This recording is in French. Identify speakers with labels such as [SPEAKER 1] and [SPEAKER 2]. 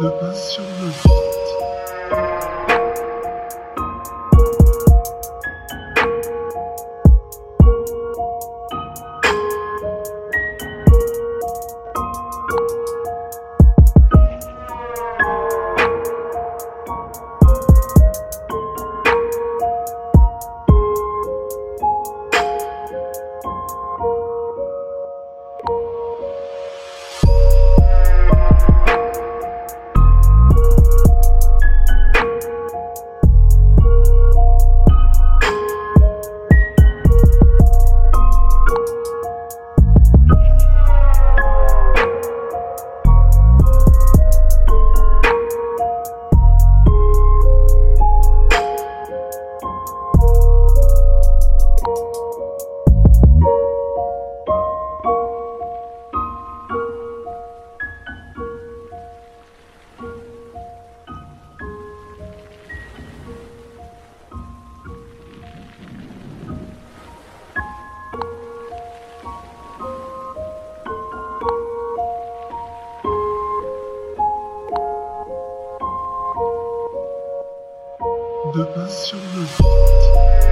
[SPEAKER 1] de passion de vie. de passion de vente.